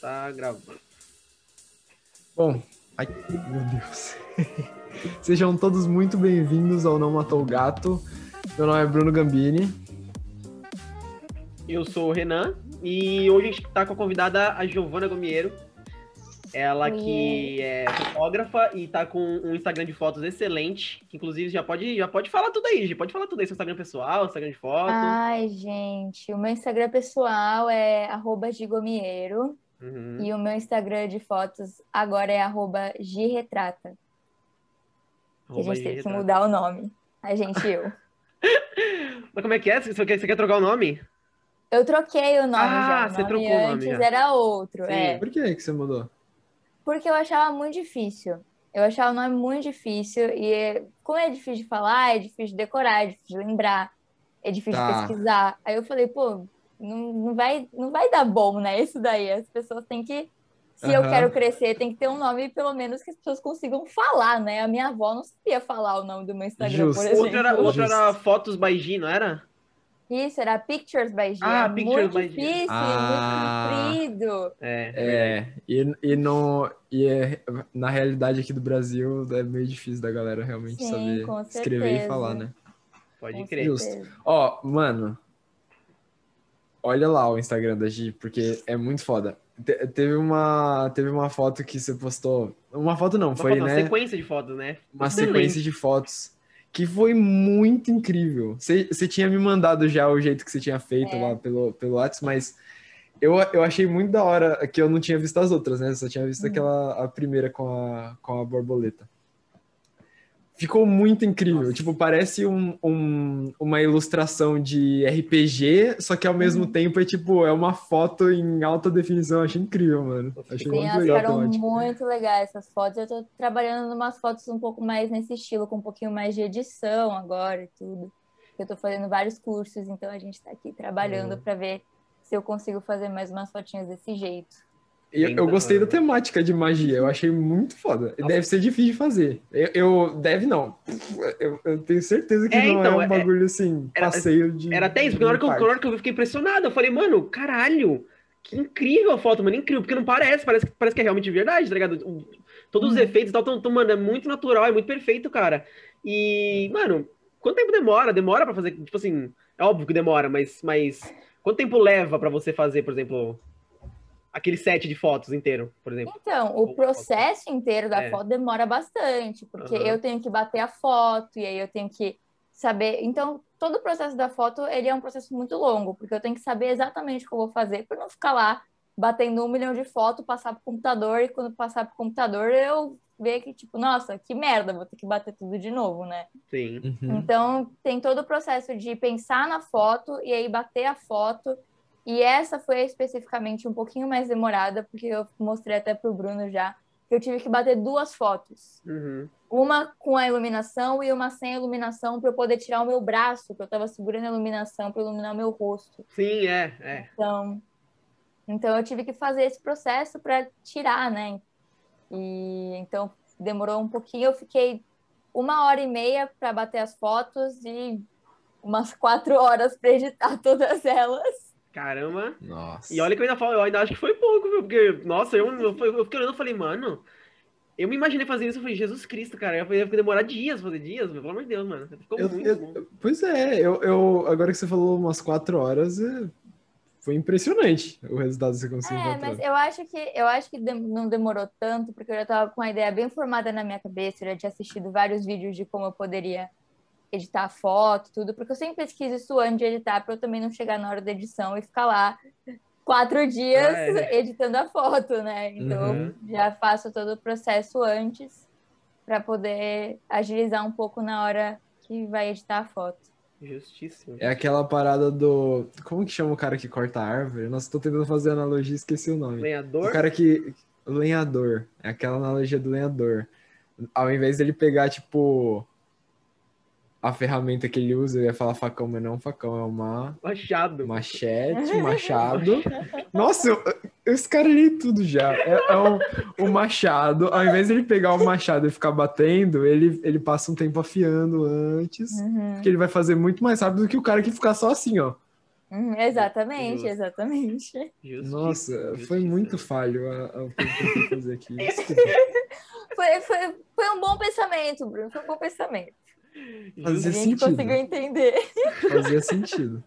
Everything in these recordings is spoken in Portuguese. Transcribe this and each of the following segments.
Tá gravando. Bom, ai, meu Deus. Sejam todos muito bem-vindos ao Não Matou o Gato. Meu nome é Bruno Gambini. Eu sou o Renan e hoje a gente tá com a convidada a Giovana Gomiero. Ela que é fotógrafa e tá com um Instagram de fotos excelente. Que inclusive já pode, já pode falar tudo aí, já pode falar tudo aí. Seu Instagram pessoal, Instagram de foto. Ai, gente, o meu Instagram pessoal é arroba gigomiero. Uhum. E o meu Instagram de fotos agora é arroba giretrata. Que a gente teve que mudar o nome. A gente e eu. Mas como é que é? Você quer, você quer trocar o nome? Eu troquei o nome Ah, já. Você nome trocou o nome antes já. era outro. Sim. É. Por que que você mudou? Porque eu achava muito difícil. Eu achava o nome muito difícil. E é- como é difícil de falar, é difícil de decorar, é difícil de lembrar, é difícil Tá. de pesquisar. Aí eu falei, pô, não, não, vai, não vai dar bom, né? Isso daí. As pessoas têm que. Se eu Aham. quero crescer, tem que ter um nome, pelo menos, que as pessoas consigam falar, né? A minha avó não sabia falar o nome do meu Instagram, Justo. por exemplo. outro era, o outro Justo. era Fotos by G, não era? Isso, era Pictures by G. Ah, é Pictures muito by G. difícil, Ah. muito comprido. É. É, e, e, no, e é, na realidade aqui do Brasil é meio difícil da galera realmente Sim, saber escrever e falar, né? Pode Com crer. Justo. Ó, mano, olha lá o Instagram da Gi, porque é muito foda. Te- teve uma, teve uma foto que você postou. Uma foto não, Uma foi, foto, uma né? sequência de fotos, né? uma Excelente. sequência de fotos que foi muito incrível. Você tinha me mandado já o jeito que você tinha feito É. lá pelo, pelo WhatsApp, mas eu, eu achei muito da hora que eu não tinha visto as outras, né? Eu só tinha visto Uhum. aquela, a primeira com a, com a borboleta. Ficou muito incrível. Nossa. Tipo, parece um, um- uma ilustração de RPG, só que ao mesmo Uhum. tempo é tipo, é uma foto em alta definição. Achei incrível, mano. Achei Sim, muito elas legal ficaram muito legais essas fotos. Eu tô trabalhando em umas fotos um pouco mais nesse estilo, com um pouquinho mais de edição agora e tudo. Eu tô fazendo vários cursos, então a gente tá aqui trabalhando Uhum. pra ver se eu consigo fazer mais umas fotinhas desse jeito. Eu, eu gostei da temática de magia, eu achei muito foda. Deve ser difícil de fazer. Eu, eu- deve não. Eu, eu tenho certeza que É, não então, é é- um bagulho assim, era- passeio de. Era até isso, porque na hora, que eu, de na hora que eu vi, eu fiquei impressionado. Eu falei, mano, caralho, que incrível a foto, mano, incrível, porque não parece, parece, que- parece que é realmente verdade, tá ligado? Todos os Uhum. efeitos e tal, tão, tão, mano, é muito natural, é muito perfeito, cara. E, mano, quanto tempo demora? Demora pra fazer, tipo assim, é óbvio que demora, mas, mas quanto tempo leva pra você fazer, por exemplo, aquele set de fotos inteiro, por exemplo? Então, Ou o processo inteiro da É. foto demora bastante, porque Aham. eu tenho que bater a foto, e aí eu tenho que saber. Então, todo o processo da foto, ele é um processo muito longo, porque eu tenho que saber exatamente o que eu vou fazer, para não ficar lá batendo um milhão de fotos, passar pro computador, e quando passar pro computador, eu ver que, tipo, nossa, que merda, vou ter que bater tudo de novo, né? Sim. Uhum. Então, tem todo o processo de pensar na foto e aí bater a foto. E essa foi especificamente um pouquinho mais demorada, porque eu mostrei até pro Bruno já, que eu tive que bater duas fotos. Uhum. Uma com a iluminação e uma sem a iluminação para eu poder tirar o meu braço, que eu estava segurando a iluminação para iluminar o meu rosto. Sim, é, é. Então, então eu tive que fazer esse processo para tirar, né? E então demorou um pouquinho. Eu fiquei uma hora e meia para bater as fotos e umas quatro horas para editar todas elas. Caramba. Nossa. E olha que eu ainda falo, eu ainda acho que foi pouco, viu? Porque, nossa, eu, eu, eu fiquei olhando e falei, mano, eu me imaginei fazer isso, eu falei, Jesus Cristo, cara, eu ia demorar dias fazer dias, pelo amor de Deus, mano. Ficou Eu- muito eu- bom. Pois é, eu, eu- agora que você falou umas quatro horas, é, foi impressionante o resultado que você conseguiu É, encontrar. mas eu acho que eu acho que não demorou tanto, porque eu já estava com a ideia bem formada na minha cabeça, eu já tinha assistido vários vídeos de como eu poderia editar a foto, tudo, porque eu sempre pesquiso isso antes de editar, para eu também não chegar na hora da edição e ficar lá quatro dias Ah, é. editando a foto, né? Então Uhum. já faço todo o processo antes para poder agilizar um pouco na hora que vai editar a foto. Justíssimo. É aquela parada do. Como que chama o cara que corta a árvore? Nossa, tô tentando fazer analogia e esqueci o nome. O Lenhador? cara que. O lenhador. É aquela analogia do lenhador. Ao invés dele pegar, tipo. A ferramenta que ele usa, eu ia falar facão, mas não é um facão, é uma Machado. machete, machado. Nossa, eu, eu escaralhei tudo já. É, é um, o machado, ao invés dele pegar o machado e ficar batendo, ele, ele passa um tempo afiando antes. Uhum. Porque ele vai fazer muito mais rápido do que o cara que ficar só assim, ó. Uhum, exatamente, Justo. exatamente. Justíssimo, Nossa, foi justíssimo. muito falho a- a- o que eu tentei fazer aqui. Foi, foi, foi um bom pensamento, Bruno. Foi um bom pensamento. Fazia a gente sentido. conseguiu entender. Fazia sentido.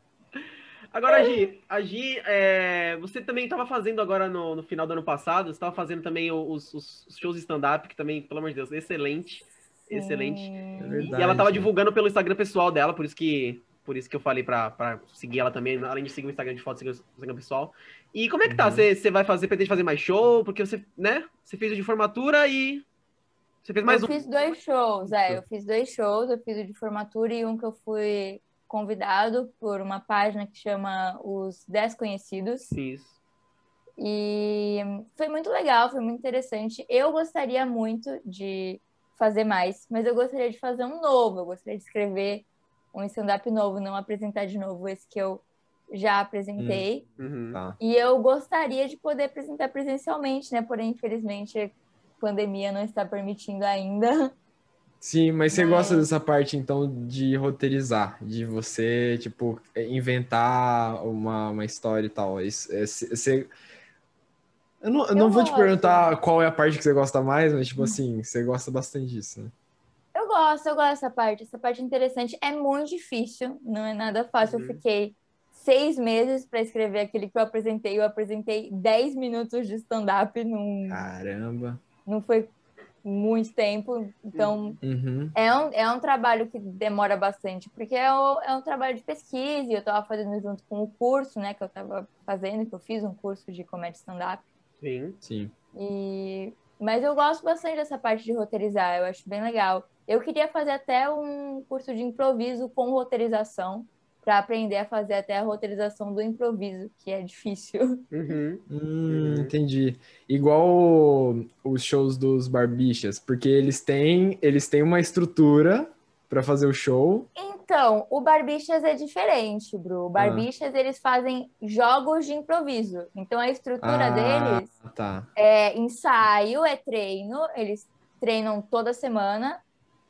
Agora, Gi, a Gi, é, você também estava fazendo agora no, no final do ano passado, você estava fazendo também os, os- os shows stand-up, que também, pelo amor de Deus, excelente. Excelente. É Sim. verdade. E ela tava divulgando pelo Instagram pessoal dela, por isso que, por isso que eu falei pra, pra seguir ela também, além de seguir o Instagram de foto, seguir o Instagram pessoal. E como é que tá? Uhum. Você você vai fazer, pretende fazer mais show? Porque você, né? Você fez o de formatura e. Você fez mais eu um. fiz dois shows, é, eu fiz dois shows, eu fiz o de formatura e um que eu fui convidado por uma página que chama Os Desconhecidos. Isso. E foi muito legal, foi muito interessante. Eu gostaria muito de fazer mais, mas eu gostaria de fazer um novo, eu gostaria de escrever um stand-up novo, não apresentar de novo esse que eu já apresentei. Uhum. Tá. E eu gostaria de poder apresentar presencialmente, né? Porém, infelizmente, pandemia não está permitindo ainda. Sim, mas você Mas- gosta dessa parte, então, de roteirizar, de você, tipo, inventar uma, uma história e tal. Isso, é, você... Eu não, eu não vou te perguntar qual é a parte que você gosta mais, mas, tipo assim, você gosta bastante disso, né? Eu gosto, eu gosto dessa parte. Essa parte é interessante. É muito difícil, não é nada fácil. Uhum. Eu fiquei seis meses para escrever aquele que eu apresentei. Eu apresentei 10 minutos de stand-up, não, Caramba. Não foi muito tempo. Então, Uhum. é um, é um trabalho que demora bastante, porque é, o- é um trabalho de pesquisa e eu estava fazendo junto com o curso, né, que eu estava fazendo, que eu fiz um curso de comédia stand-up. Sim. Sim. E... Mas eu gosto bastante dessa parte de roteirizar, eu acho bem legal. Eu queria fazer até um curso de improviso com roteirização, para aprender a fazer até a roteirização do improviso, que é difícil. Uhum. Hum, Uhum. entendi. Igual os shows dos Barbixas, porque eles têm, eles têm uma estrutura para fazer o show. Então, o Barbixas é diferente, Bru. O Barbixas, eles fazem jogos de improviso. Então, a estrutura Ah, deles tá. é ensaio, é treino, eles treinam toda semana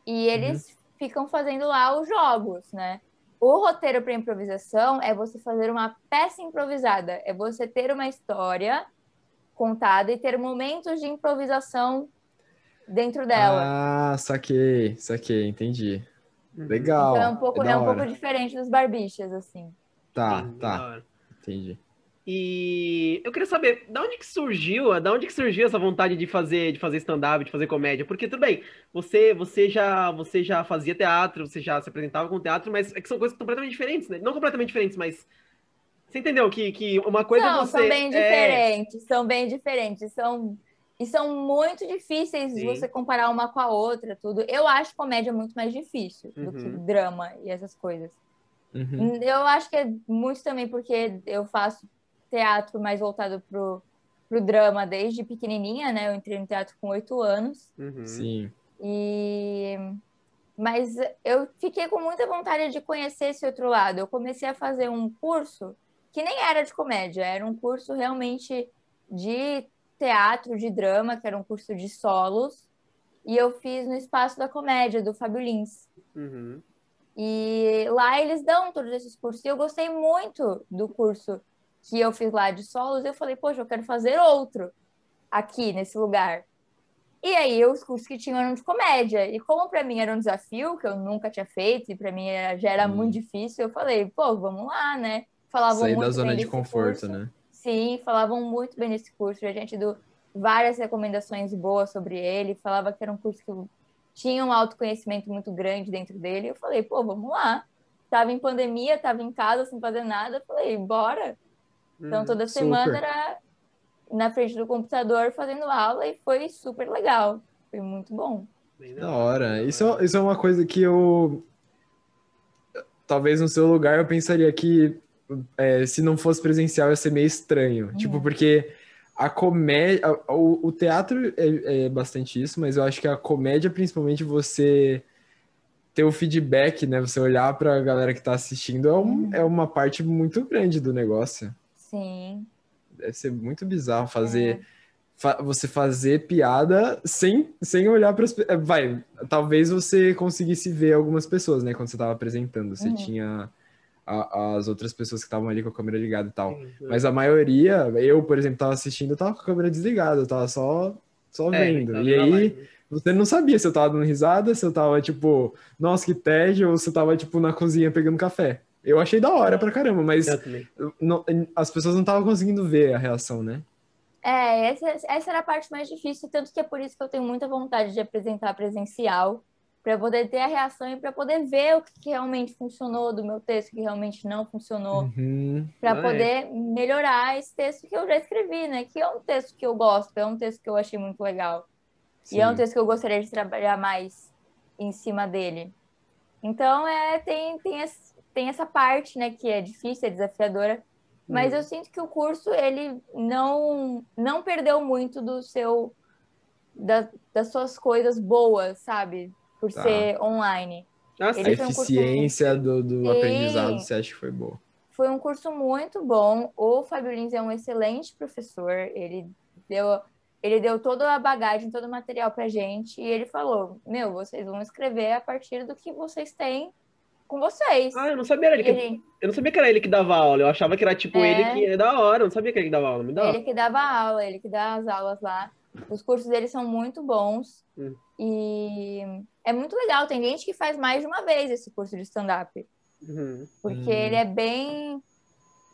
e eles ficam fazendo lá os jogos, né? O roteiro para improvisação é você fazer uma peça improvisada, é você ter uma história contada e ter momentos de improvisação dentro dela. Ah, saquei, saquei, entendi. Uhum. Legal. então é um pouco, é é um pouco diferente dos barbichas, assim. Tá, tá, entendi. E eu queria saber, da onde que surgiu, da onde que surgiu essa vontade de fazer, de fazer stand-up, de fazer comédia? Porque tudo bem, você, você já, você já fazia teatro, você já se apresentava com teatro, mas é que são coisas completamente diferentes, né? Não completamente diferentes, mas você entendeu que, que uma coisa é Não, você são bem é, diferentes, são bem diferentes, são e são muito difíceis Sim. você comparar uma com a outra, tudo. Eu acho comédia muito mais difícil do que Uhum. drama e essas coisas. Uhum. Eu acho que é muito também porque eu faço teatro mais voltado pro, pro drama desde pequenininha, né? Eu entrei no teatro com oito anos. Uhum. Sim. E mas eu fiquei com muita vontade de conhecer esse outro lado. Eu comecei a fazer um curso que nem era de comédia, era um curso realmente de teatro, de drama, que era um curso de solos. E eu fiz no Espaço da Comédia, do Fábio Lins. Uhum. E lá eles dão todos esses cursos. E eu gostei muito do curso que eu fiz lá de solos. Eu falei, poxa, eu quero fazer outro aqui nesse lugar. E aí os cursos que tinham eram de comédia. E como para mim era um desafio que eu nunca tinha feito e para mim era- já era Hum. muito difícil, eu falei, pô, vamos lá, né? Falavam Sair muito da zona bem de conforto, curso. né? Sim, falavam muito bem desse curso. A gente deu várias recomendações boas sobre ele. Falava que era um curso que tinha um autoconhecimento muito grande dentro dele. Eu falei, pô, vamos lá. Tava em pandemia, tava em casa sem fazer nada. Falei, bora. Então, Uhum. toda super. semana era na frente do computador fazendo aula e foi super legal. Foi muito bom. Da hora. Isso, é- isso é uma coisa que eu. Talvez no seu lugar eu pensaria que é, se não fosse presencial ia ser meio estranho. Tipo, porque a comédia. a- O, o teatro é, é bastante isso, mas eu acho que a comédia, principalmente, você ter o feedback, né? Você olhar pra galera que tá assistindo é, um- é uma parte muito grande do negócio. Sim. Deve ser muito bizarro fazer. fa- você fazer piada sem, sem olhar para as Vai, talvez você conseguisse ver algumas pessoas, né? Quando você tava apresentando. Você Uhum. tinha a- as outras pessoas que estavam ali com a câmera ligada e tal. Sim, Mas a maioria, eu, por exemplo, tava assistindo, eu tava com a câmera desligada, eu tava só, só é, vendo. tá E aí, live. você não sabia se eu tava dando risada, se eu tava, tipo, nossa, que tédio, ou se eu tava, tipo, na cozinha pegando café. Eu achei da hora pra caramba, mas não- as pessoas não estavam conseguindo ver a reação, né? É, essa, essa era a parte mais difícil, tanto que é por isso que eu tenho muita vontade de apresentar presencial, para poder ter a reação e para poder ver o que realmente funcionou do meu texto, o que realmente não funcionou, Uhum. para Ah, é. poder melhorar esse texto que eu já escrevi, né? Que é um texto que eu gosto, é um texto que eu achei muito legal. E é um Sim. texto que eu gostaria de trabalhar mais em cima dele. Então, é, tem, tem, esse- tem essa parte, né, que é difícil, é desafiadora, mas Hum. eu sinto que o curso, ele não, não perdeu muito do seu, da- das suas coisas boas, sabe? Por Tá. ser online. Ah, A foi um eficiência do, do aprendizado, você acha que foi boa? Foi um curso muito bom. O Fábio Lins é um excelente professor. Ele deu, ele deu toda a bagagem, todo o material pra gente. E ele falou: Meu, vocês vão escrever a partir do que vocês têm com vocês. Ah, eu não sabia ele que, ele, eu não sabia que era ele que dava aula. Eu achava que era tipo É. ele que é da hora. Eu não sabia que ele que dava aula. Me dá. ele que dava aula, ele que dá as aulas lá. Os cursos dele são muito bons. Hum. E é muito legal. Tem gente que faz mais de uma vez esse curso de stand-up. Uhum. porque Hum. ele é bem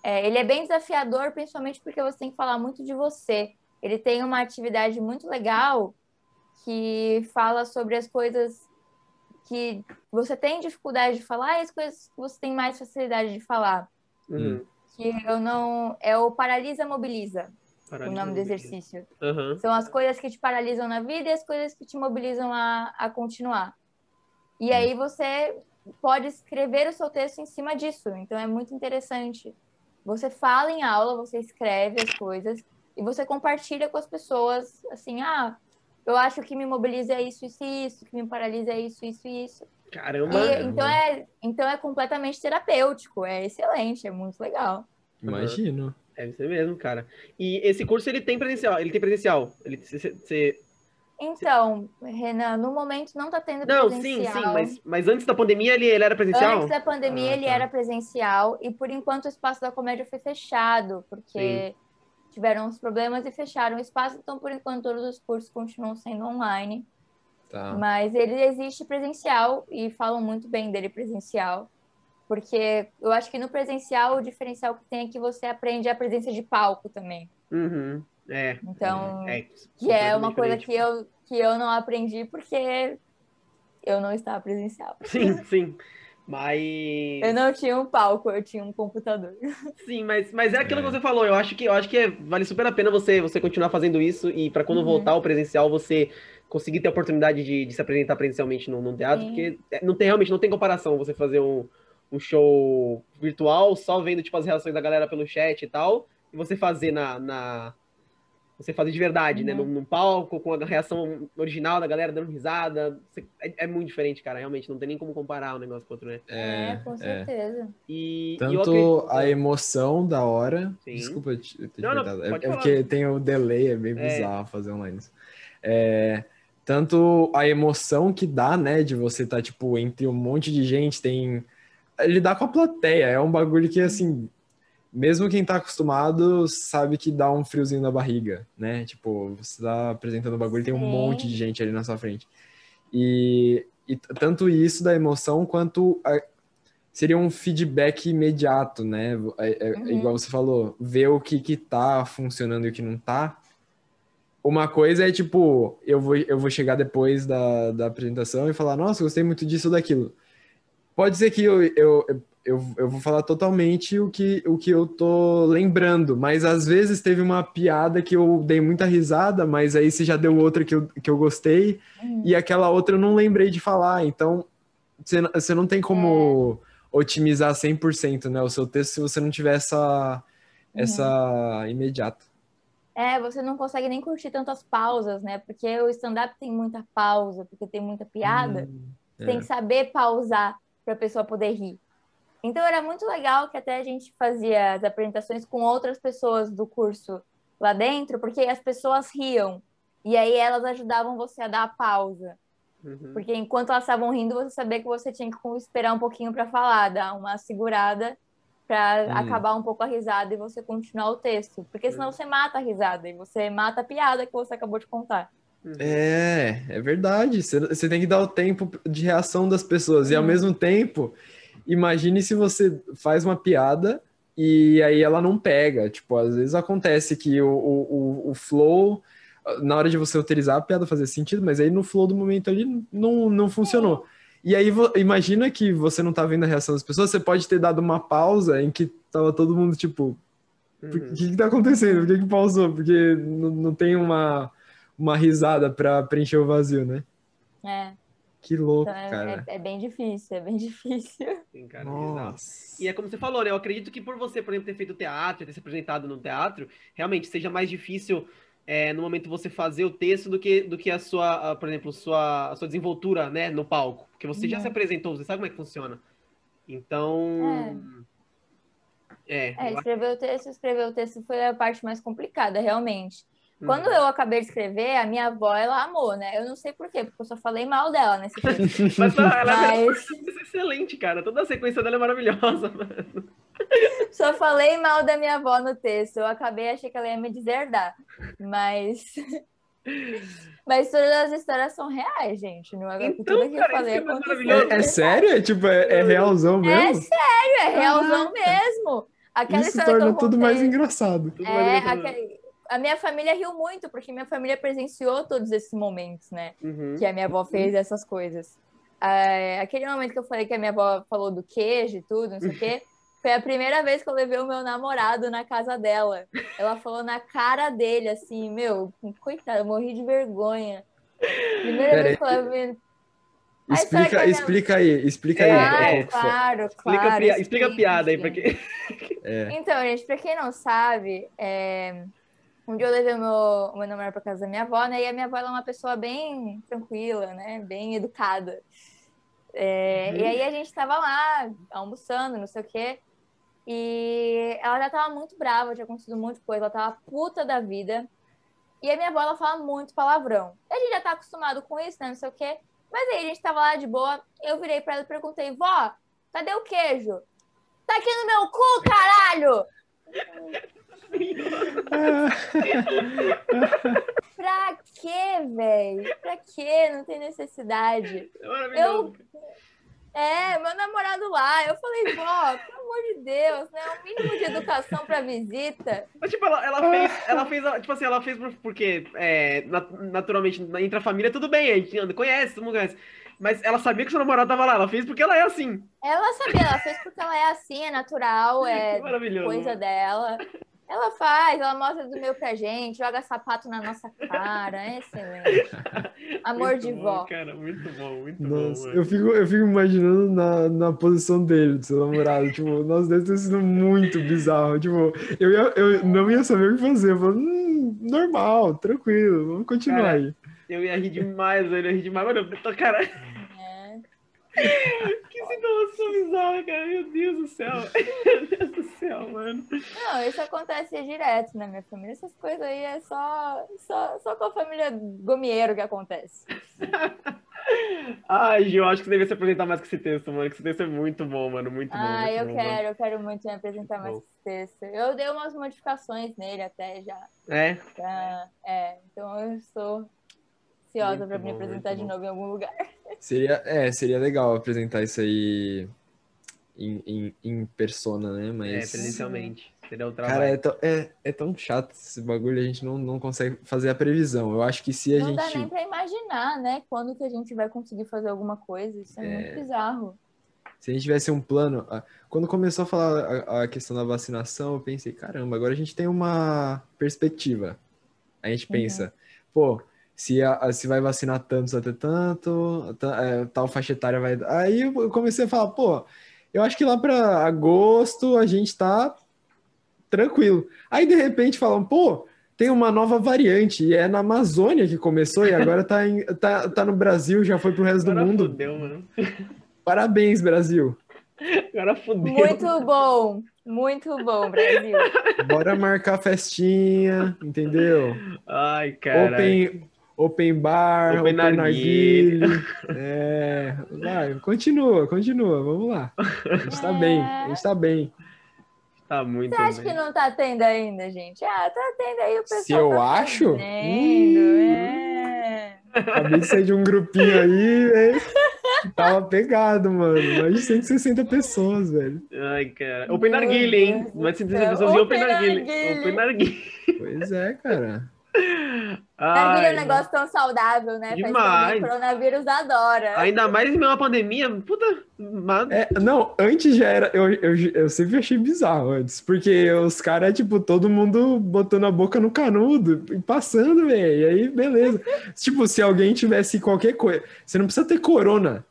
é, ele é bem desafiador, principalmente porque você tem que falar muito de você. Ele tem uma atividade muito legal que fala sobre as coisas que você tem dificuldade de falar e as coisas que você tem mais facilidade de falar. Uhum. Que eu não é o paralisa mobiliza, Paralisa o nome do mobiliza. exercício. Aham. São as coisas que te paralisam na vida e as coisas que te mobilizam a, a continuar. E aí você pode escrever o seu texto em cima disso. Então é muito interessante. Você fala em aula, você escreve as coisas e você compartilha com as pessoas assim, ah, eu acho que me mobiliza é isso, isso e isso, que me paralisa é isso, isso e isso. Caramba. E, então, é, então é completamente terapêutico, é excelente, é muito legal. Imagino. Deve ser mesmo, cara. E esse curso ele tem presencial. Ele tem presencial. Ele, cê- cê- cê- Então, Renan, no momento não está tendo Não, sim, presencial. sim, mas, mas antes da pandemia ele, ele era presencial? Antes da pandemia Ah, ele tá. era presencial e por enquanto o espaço da comédia foi fechado, porque tiveram uns problemas e fecharam o espaço, então por enquanto todos os cursos continuam sendo online, Tá. mas ele existe presencial e falam muito bem dele presencial, porque eu acho que no presencial o diferencial que tem é que você aprende a presença de palco também. Uhum. É. Então, é, que é uma coisa que eu que eu não aprendi porque eu não estava presencial. Sim, sim. Mas. Eu não tinha um palco, eu tinha um computador. Sim, mas, mas é aquilo É. que você falou. Eu acho que, eu acho que é- vale super a pena você, você continuar fazendo isso e para quando Uhum. voltar ao presencial você conseguir ter a oportunidade de, de se apresentar presencialmente num, num teatro, Sim. porque é, não tem realmente não tem comparação você fazer um, um show virtual só vendo tipo as reações da galera pelo chat e tal, e você fazer na, na você fazer de verdade, né, Uhum. num, num palco com a reação original da galera dando risada, Você- é, é muito diferente, cara. Realmente não tem nem como comparar um negócio com o outro, né? É, com certeza. E, e Tanto acredito- a emoção da hora. Sim. Desculpa te, ter te Não, não. É, é porque tem o delay, é bem É. bizarro fazer online. isso. É, tanto a emoção que dá, né, de você estar, tipo, entre um monte de gente, tem. Lidar com a plateia, é um bagulho que, assim, mesmo quem tá acostumado sabe que dá um friozinho na barriga, né? Tipo, você tá apresentando o bagulho e tem um Sim. monte de gente ali na sua frente. E, e tanto isso da emoção quanto a- seria um feedback imediato, né? É, é- Uhum. Igual você falou, ver o que que tá funcionando e o que não tá. Uma coisa é tipo, eu vou, eu vou chegar depois da, da apresentação e falar, nossa, gostei muito disso ou daquilo. Pode ser que eu, eu, eu, eu vou falar totalmente o que, o que eu tô lembrando, mas às vezes teve uma piada que eu dei muita risada, mas aí você já deu outra que eu, que eu gostei, Uhum. e aquela outra eu não lembrei de falar, então você, você não tem como otimizar 100%, né, o seu texto se você não tiver essa, essa imediata. É, você não consegue nem curtir tantas pausas, né? Porque o stand-up tem muita pausa, porque tem muita piada. Hum, Você tem é. que saber pausar para a pessoa poder rir. Então era muito legal que até a gente fazia as apresentações com outras pessoas do curso lá dentro, porque as pessoas riam. E aí elas ajudavam você a dar a pausa. Uhum. Porque enquanto elas estavam rindo, você sabia que você tinha que esperar um pouquinho para falar, dar uma segurada Pra Hum. acabar um pouco a risada e você continuar o texto. Porque senão você mata a risada e você mata a piada que você acabou de contar. Uhum. É, é verdade. Você- tem que dar o tempo de reação das pessoas. E ao Hum. mesmo tempo, imagine se você faz uma piada e aí ela não pega. Tipo, às vezes acontece que o, o, o- flow, na hora de você utilizar a piada fazia sentido, mas aí no flow do momento ali não, não funcionou. E aí imagina que você não tá vendo a reação das pessoas, você pode ter dado uma pausa em que tava todo mundo tipo, o Uhum. que, que tá acontecendo? Por que, que pausou? Porque não, não tem uma, uma risada pra preencher o vazio, né? É, Que louco, então é, cara. é- é bem difícil, é bem difícil. Sim, cara, exato. Nossa. E é como você falou, né? Eu acredito que por você, por exemplo, ter feito teatro, ter se apresentado no teatro, realmente seja mais difícil é, no momento você fazer o texto do que, do que a sua, a, por exemplo, sua, a sua desenvoltura, né, no palco. Porque você já Uhum. se apresentou, você sabe como é que funciona. Então. É. É, acho- escrever o texto, escrever o texto foi a parte mais complicada, realmente. Uhum. Quando eu acabei de escrever, a minha avó, ela amou, né? Eu não sei por quê, porque eu só falei mal dela nesse texto. Mas ela ela Mas é excelente, cara. Toda a sequência dela é maravilhosa, mano. só falei mal da minha avó no texto. Eu acabei, achei que ela ia me deserdar. Mas. Mas todas as histórias são reais, gente. Não é Então, tudo que cara, eu falei é. É, é sério? É tipo, é, é realzão É mesmo? sério, é realzão mesmo. Aquela Isso história que torna tudo mais engraçado. Tudo mais É, engraçado. aquele- a minha família riu muito, porque minha família presenciou todos esses momentos, né? Uhum. Que a minha avó fez essas coisas. Ah, aquele momento que eu falei que a minha avó falou do queijo e tudo, não sei o quê, foi a primeira vez que eu levei o meu namorado na casa dela. Ela falou na cara dele, assim, meu, coitado, eu morri de vergonha. Primeira Pera vez que eu levei. A história que Explica, minha- explica aí, explica É, aí. Ah, foi. claro, Explica, claro. a pia- explica a piada aí pra explico. quem. É. Então, gente, pra quem não sabe, é, um dia eu levei o meu, o meu namorado pra casa da minha avó, né? E a minha avó ela é uma pessoa bem tranquila, né? Bem educada. É, Uhum. E aí a gente tava lá, almoçando, não sei o quê. E ela já tava muito brava, tinha acontecido muita coisa, ela tava puta da vida. E a minha avó, ela fala muito palavrão. A gente já tá acostumado com isso, né? Não sei o quê. Mas aí a gente tava lá de boa, eu virei pra ela e perguntei, vó, cadê o queijo? Tá aqui no meu cu, caralho! Pra quê, velho? Pra quê? Não tem necessidade. É maravilhoso. É, meu namorado lá. Eu falei, vó, pelo amor de Deus, né? Um mínimo de educação pra visita. Mas, tipo, ela, ela fez, ela fez, tipo assim, ela fez por- porque, é, nat- naturalmente, na- entre a família, tudo bem, a gente conhece, todo mundo conhece. Mas ela sabia que seu namorado tava lá, ela fez porque ela é assim. Ela sabia, ela fez porque ela é assim, é natural, é coisa dela. Ela faz, ela mostra do meu pra gente, joga sapato na nossa cara, é excelente. Amor Muito de bom, vó. Cara, muito bom, muito Nossa, bom. eu mano. fico, eu fico imaginando na, na posição dele, do seu namorado. Tipo, nossa, deve ter sido muito bizarro. Tipo, eu, ia, eu não ia saber o que fazer. Eu falei, hum, normal, tranquilo, vamos continuar Cara, aí. Eu ia rir demais, eu ia rir demais, mano. Eu tô, cara. Que situação bizarra, cara. Meu Deus do céu. Meu Deus do céu, mano. Não, isso acontece direto na minha família. Essas coisas aí é só, só, só com a família Gomieiro que acontece. Ai, Gil, acho que você devia se apresentar mais com esse texto, mano. Que esse texto é muito bom, mano. Muito bom. Ah, eu bom, quero, eu quero muito me apresentar mais Bom. esse texto. Eu dei umas modificações nele até já. mano. É, pra- é, então eu estou ansiosa Muito para me apresentar de bom. novo em algum lugar. Seria, é, seria legal apresentar isso aí em, em, em persona, né? é, Mas. presencialmente. Seria o Cara, trabalho. é tão, é, é tão chato esse bagulho, a gente não, não consegue fazer a previsão. Eu acho que se a Não dá gente. nem para imaginar, né? Quando que a gente vai conseguir fazer alguma coisa. Isso é, muito bizarro. Se a gente tivesse um plano. Quando começou a falar a, a questão da vacinação, eu pensei, caramba, agora a gente tem uma perspectiva. A gente pensa, pô, se, a- se vai vacinar tantos até tanto, ta- é, tal faixa etária vai. Aí eu comecei a falar, pô, eu acho que lá para agosto a gente tá tranquilo. Aí de repente falam, pô. Tem uma nova variante, e é na Amazônia que começou, e agora tá, em- tá, tá no Brasil, já foi pro resto do Agora mundo. fudeu, mano. Parabéns, Brasil. Agora fudeu. Muito bom, muito bom, Brasil. Bora marcar festinha, entendeu? Ai, cara. Open, open bar, Open open, narguilha. narguilha. É, vai, continua, continua, vamos lá. A gente tá É. bem, a gente tá bem. Tá muito Você acha bem. que não tá tendo ainda, gente? Ah, tá tendo aí o pessoal. Se eu tá acho? fazendo, Hum. é. Acabei de sair de um grupinho aí, velho. Tava pegado, mano. Mais de 160 pessoas, velho. Ai, cara. Open Meu Narguile, hein? Mais de 160 céu. pessoas e Open Open Narguile. Narguile. Open Narguile. Pois é, cara. Narguilha é um Ai, negócio tão saudável, né? Demais. O coronavírus adora. Ainda mais em uma pandemia, puta. Mas... É, não, antes já era. Eu, eu, eu sempre achei bizarro antes. Porque os caras, tipo, todo mundo botando a boca no canudo e passando, velho. E aí, beleza. tipo, se alguém tivesse qualquer coisa. Você não precisa ter corona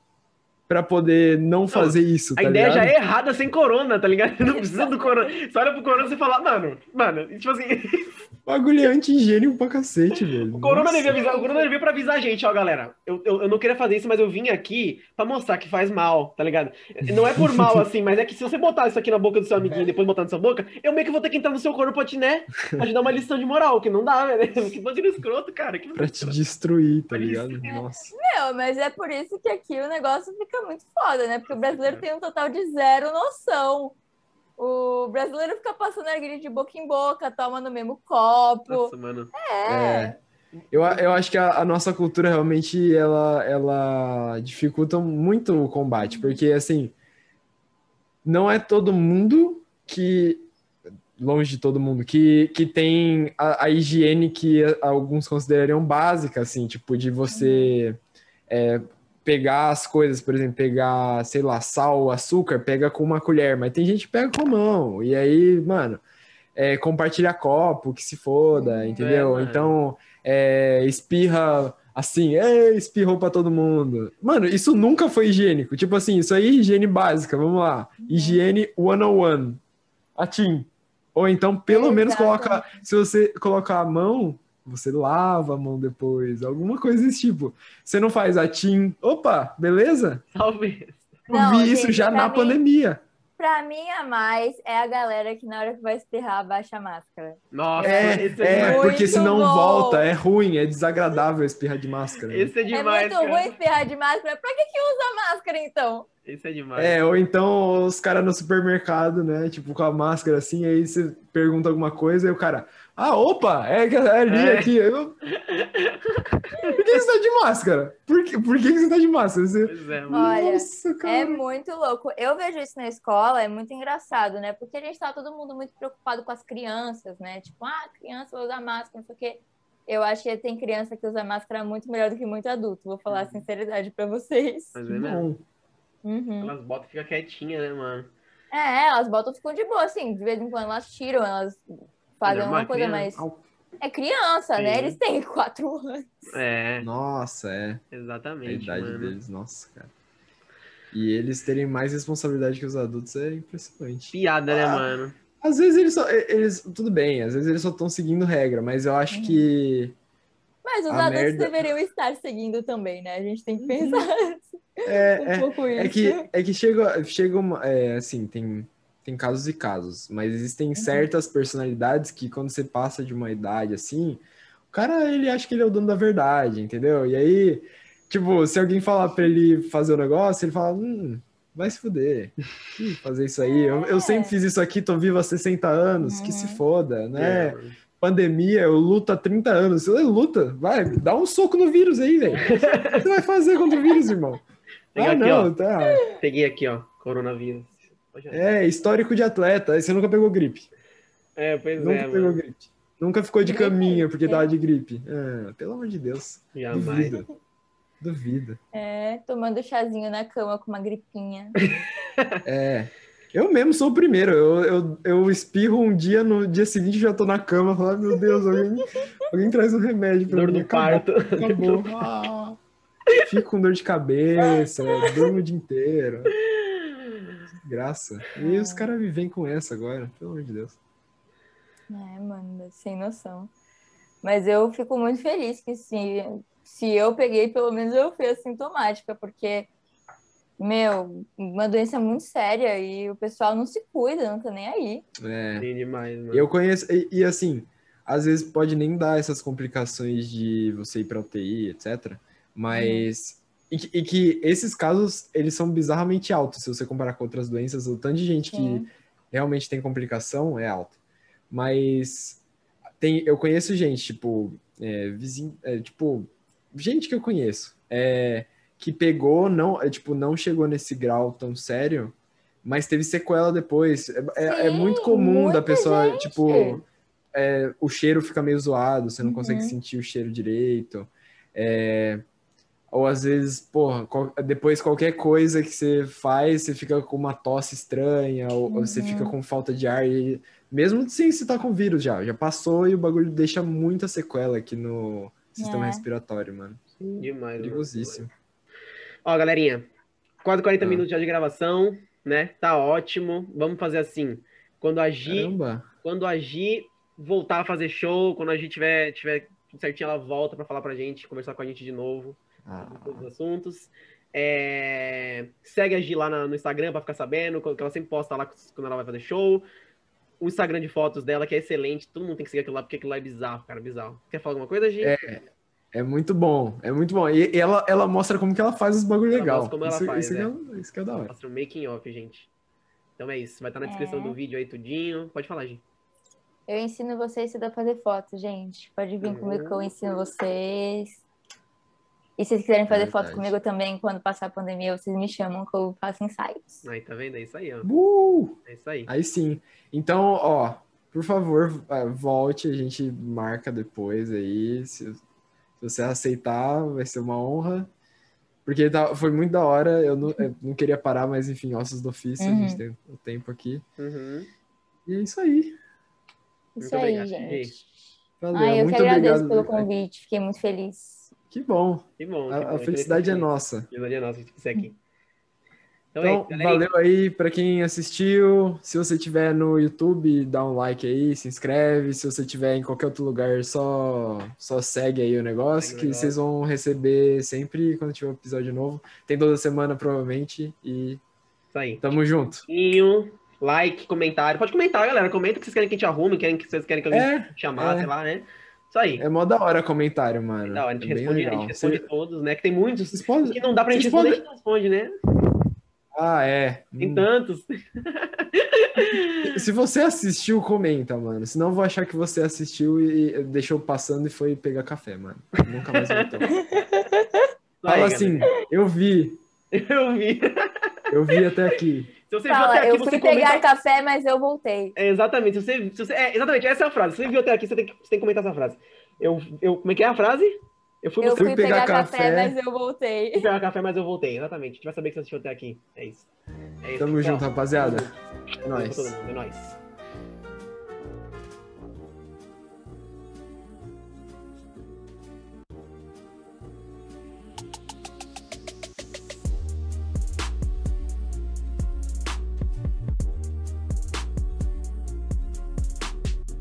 pra poder não fazer isso, tá A ideia ligado? já é errada sem corona, tá ligado? Não precisa do corona. Você olha pro corona e você fala, mano, mano, tipo assim, bagulho é anti-higiênico pra cacete, velho. o corona devia avisar, o corona devia pra avisar a gente, ó, galera. Eu, eu, eu não queria fazer isso, mas eu vim aqui pra mostrar que faz mal, tá ligado? Não é por mal assim, mas é que se você botar isso aqui na boca do seu amiguinho e depois botar na sua boca, eu meio que vou ter que entrar no seu corpo pra te, né? Pra te dar uma lição de moral, que não dá, velho. Que bagulho escroto, cara. Que Pra te destruir, tá ligado? Nossa. Meu, mas é por isso que aqui o negócio fica muito foda, né? Porque o brasileiro tem um total de zero noção. O brasileiro fica passando narguilha de boca em boca, toma no mesmo copo. Nossa, mano. É. Eu, eu acho que a, a nossa cultura realmente ela, ela dificulta muito o combate, porque assim não é todo mundo que longe de todo mundo que, que tem a, a higiene que alguns considerariam básica, assim, tipo de você é, pegar as coisas, por exemplo, pegar, sei lá, sal, açúcar, pega com uma colher, mas tem gente que pega com a mão, e aí, mano, é, compartilha copo, que se foda, entendeu? mano. então, é, espirra assim, é, espirrou pra todo mundo. Mano, isso nunca foi higiênico. Tipo assim, isso aí é higiene básica, vamos lá. Higiene 101. Atim. Ou então, pelo menos, coloca. Se você colocar a mão, você lava a mão depois. Alguma coisa desse tipo. Você não faz atim. Opa, beleza? Talvez. Eu Não, vi isso gente, já pra na mim- pandemia. Pra mim, a mais é a galera que na hora que vai espirrar, abaixa a máscara. Nossa, É, esse é, é, porque senão bom. volta, é ruim, é desagradável espirrar de máscara. né? Esse é demais. é muito cara. ruim espirrar de máscara. Pra que, que usa máscara, então? Esse é demais. É, ou então os caras no supermercado, né? Tipo, com a máscara assim, aí você pergunta alguma coisa e o cara, ah, opa, é, que- é ali, É. aqui. Eu... Por que você tá de máscara? Por que, por que você tá de máscara? Você... Pois é, mano. Olha, Nossa, cara. É muito louco. Eu vejo isso na escola, é muito engraçado, né? Porque a gente tá todo mundo muito preocupado com as crianças, né? Tipo, ah, criança vai usar máscara, não sei o quê. Eu acho que tem criança que usa máscara muito melhor do que muito adulto. Vou falar a sinceridade pra vocês. Mas é mesmo. bom. Uhum. Elas botam e ficam quietinhas, né, mano? É, elas botam e ficam de boa, assim. De vez em quando elas tiram, elas fazem Normal, alguma coisa, mas. É criança, né? Sim. Eles têm quatro anos. É, Nossa, é. A exatamente, idade mano. deles, nossa, cara. E eles terem mais responsabilidade que os adultos é impressionante. Piada, né, Ah. mano? Às vezes eles só. Eles, tudo bem, às vezes eles só estão seguindo regra, mas eu acho que. Mas os A adultos merda- deveriam estar seguindo também, né? A gente tem que pensar É, um é, pouco isso. É que, é que chega, chega uma, é, assim, tem, tem casos e casos, mas existem Uhum. certas personalidades que quando você passa de uma idade assim, o cara, ele acha que ele é o dono da verdade, entendeu? E aí, tipo, se alguém falar pra ele fazer o negócio, ele fala, hum, vai se fuder, Ih, fazer isso aí, eu, eu sempre fiz isso aqui, tô vivo há 60 anos, que se Uhum. foda, né? É. Pandemia, eu luto há 30 anos, você luta, vai, dá um soco no vírus aí, velho. O que você vai fazer contra o vírus, irmão? Pegar Ah, aqui, não, ó. tá... Peguei aqui, ó. Coronavírus. É, histórico de atleta. Aí você nunca pegou gripe. É, pois nunca é, pegou mano. gripe. Nunca ficou de Gripe, caminha porque é. tava de gripe. É, pelo amor de Deus. Jamais. Duvida. Duvida. É, tomando chazinho na cama com uma gripinha. É. Eu mesmo sou o primeiro. Eu, eu, eu espirro um dia, no dia seguinte já tô na cama. Falo, "Ai, meu Deus, alguém, alguém traz um remédio pra Dor mim. do Acabou. parto. Acabou. Ah. Fico com dor de cabeça, durmo o dia inteiro. Graça. E os caras vivem com essa agora, pelo amor de Deus. É, mano, sem noção. Mas eu fico muito feliz que se, se eu peguei, pelo menos eu fui assintomática, porque, meu, uma doença muito séria e o pessoal não se cuida, não tá nem aí. É. Tem demais, mano. Eu conheço, e, e, assim, às vezes pode nem dar essas complicações de você ir pra UTI, etc. Mas. E, que- e que esses casos, eles são bizarramente altos, se você comparar com outras doenças, o tanto de gente que Sim. realmente tem complicação, é alta. Mas tem, eu conheço gente, tipo, é, vizinho, é, tipo, gente que eu conheço, é, que pegou, não, é, tipo, não chegou nesse grau tão sério, mas teve sequela depois. É, é, é muito comum da pessoa, gente. tipo, é, o cheiro fica meio zoado, você não Uhum. consegue sentir o cheiro direito. É, ou às vezes, porra, qual- depois qualquer coisa que você faz, você fica com uma tosse estranha, ou, ou você Uhum. fica com falta de ar, e, mesmo sem você estar com vírus já, já passou e o bagulho deixa muita sequela aqui no sistema É. respiratório, mano. Demais. Perigosíssimo. Ó, galerinha, quase 40 Ah. minutos já de gravação, né? Tá ótimo. Vamos fazer assim. Quando agir, Caramba. quando agir, voltar a fazer show, quando a gente tiver, tiver certinho, ela volta pra falar pra gente, conversar com a gente de novo. Ah, todos os assuntos. É, Segue a Gi lá na- no Instagram pra ficar sabendo, que ela sempre posta lá quando ela vai fazer show. O Instagram de fotos dela, que é excelente. Todo mundo tem que seguir aquilo lá, porque aquilo lá é bizarro, cara, bizarro. Quer falar alguma coisa, Gi? É muito bom, é muito bom. E, ela, ela mostra como que ela faz os bagulho Ela legal. como ela isso, faz, isso, que é. é, isso que é da hora. Mostra o making off, gente. Então é isso. Vai estar na descrição É. do vídeo aí tudinho. Pode falar, Gi. Eu ensino vocês tudo a fazer foto, gente. Pode vir comigo que eu ensino vocês. E se vocês quiserem fazer foto Verdade. comigo também, quando passar a pandemia, vocês me chamam que eu faço ensaios. Aí, tá vendo? É isso aí, ó. Uh! É isso aí. Aí sim. Então, ó, por favor, eh, volte, a gente marca depois aí. Se, se você aceitar, vai ser uma honra. Porque tá- foi muito da hora, eu não, eu não queria parar, mas enfim, ossos do ofício, a Uhum. gente tem o tempo aqui. Uhum. E é isso aí. Isso Muito aí, obrigado, gente. Valeu, Ai, eu muito que agradeço obrigado. pelo convite. Fiquei muito feliz. Que bom. Que bom. que A, bom. a felicidade é nossa. A felicidade é nossa de você aqui. Então, Então, é isso, galerinha. valeu aí pra quem assistiu. Se você estiver no YouTube, dá um like aí, se inscreve. Se você estiver em qualquer outro lugar, só, só segue aí o negócio, Segue que vocês vão receber sempre quando tiver um episódio novo. Tem toda semana, provavelmente. E Isso aí. tamo junto. Like, comentário. Pode comentar, galera. Comenta o que vocês querem que a gente arrume, querem que vocês querem que alguém É, chamar, é. sei lá, né? Isso aí. é mó da hora comentário, mano. Da hora, a gente é responde, a gente responde Você- todos, né? Que tem muitos Vocês podem... que não dá pra gente Vocês responder, a gente não responde, né? Ah, é. Tem Hum. tantos. Se você assistiu, comenta, mano. Senão eu vou achar que você assistiu e deixou passando e foi pegar café, mano. Nunca mais voltou. Aí, Fala assim, eu vi, galera. Eu vi. eu vi até aqui. Se você viu Fala, até aqui, eu você fui comenta. pegar café, mas eu voltei. É, exatamente. Se você, se você- é, exatamente, essa é a frase. Se você viu até aqui, você tem que, você tem que comentar essa frase. Eu, eu, como é que é a frase? Eu fui Eu fui pegar pegar, café. café, mas eu voltei. fui pegar café, mas eu voltei. Exatamente. A gente vai saber que você assistiu até aqui. É isso. É isso. Tamo pessoal. junto, rapaziada. É nóis. É nóis.